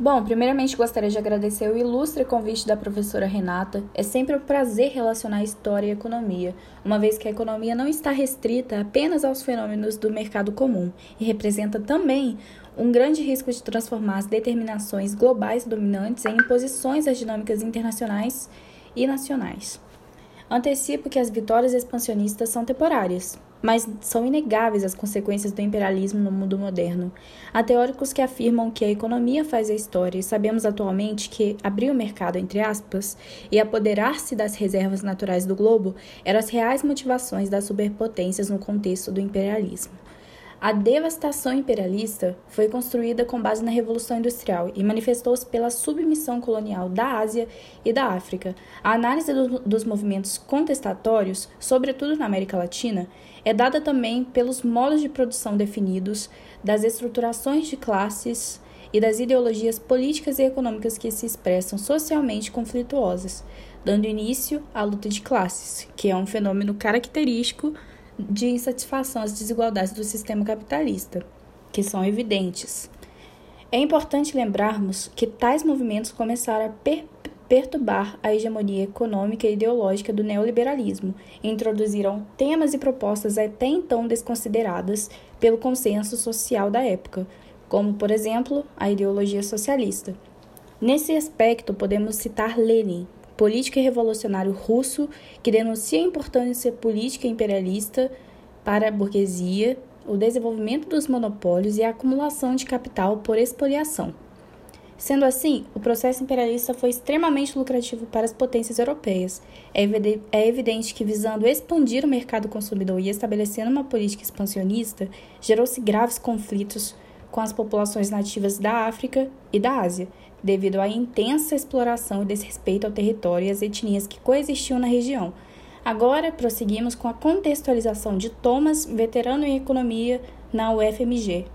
Bom, primeiramente gostaria de agradecer o ilustre convite da professora Renata. É sempre um prazer relacionar história e economia, uma vez que a economia não está restrita apenas aos fenômenos do mercado comum e representa também um grande risco de transformar as determinações globais dominantes em imposições às dinâmicas internacionais e nacionais. Antecipo que as vitórias expansionistas são temporárias, mas são inegáveis as consequências do imperialismo no mundo moderno. Há teóricos que afirmam que a economia faz a história e sabemos atualmente que abrir o mercado, entre aspas, e apoderar-se das reservas naturais do globo eram as reais motivações das superpotências no contexto do imperialismo. A devastação imperialista foi construída com base na Revolução Industrial e manifestou-se pela submissão colonial da Ásia e da África. A análise do, dos movimentos contestatórios, sobretudo na América Latina, é dada também pelos modos de produção definidos, das estruturações de classes e das ideologias políticas e econômicas que se expressam socialmente conflituosas, dando início à luta de classes, que é um fenômeno característico de insatisfação às desigualdades do sistema capitalista, que são evidentes. É importante lembrarmos que tais movimentos começaram a per perturbar a hegemonia econômica e ideológica do neoliberalismo e introduziram temas e propostas até então desconsideradas pelo consenso social da época, como, por exemplo, a ideologia socialista. Nesse aspecto, podemos citar Lenin, político e revolucionário russo que denuncia a importância política imperialista para a burguesia, o desenvolvimento dos monopólios e a acumulação de capital por expoliação. Sendo assim, o processo imperialista foi extremamente lucrativo para as potências europeias. É, é evidente que, visando expandir o mercado consumidor e estabelecendo uma política expansionista, gerou-se graves conflitos com as populações nativas da África e da Ásia, devido à intensa exploração e desrespeito ao território e às etnias que coexistiam na região. Agora, prosseguimos com a contextualização de Thomas, veterano em economia na UFMG,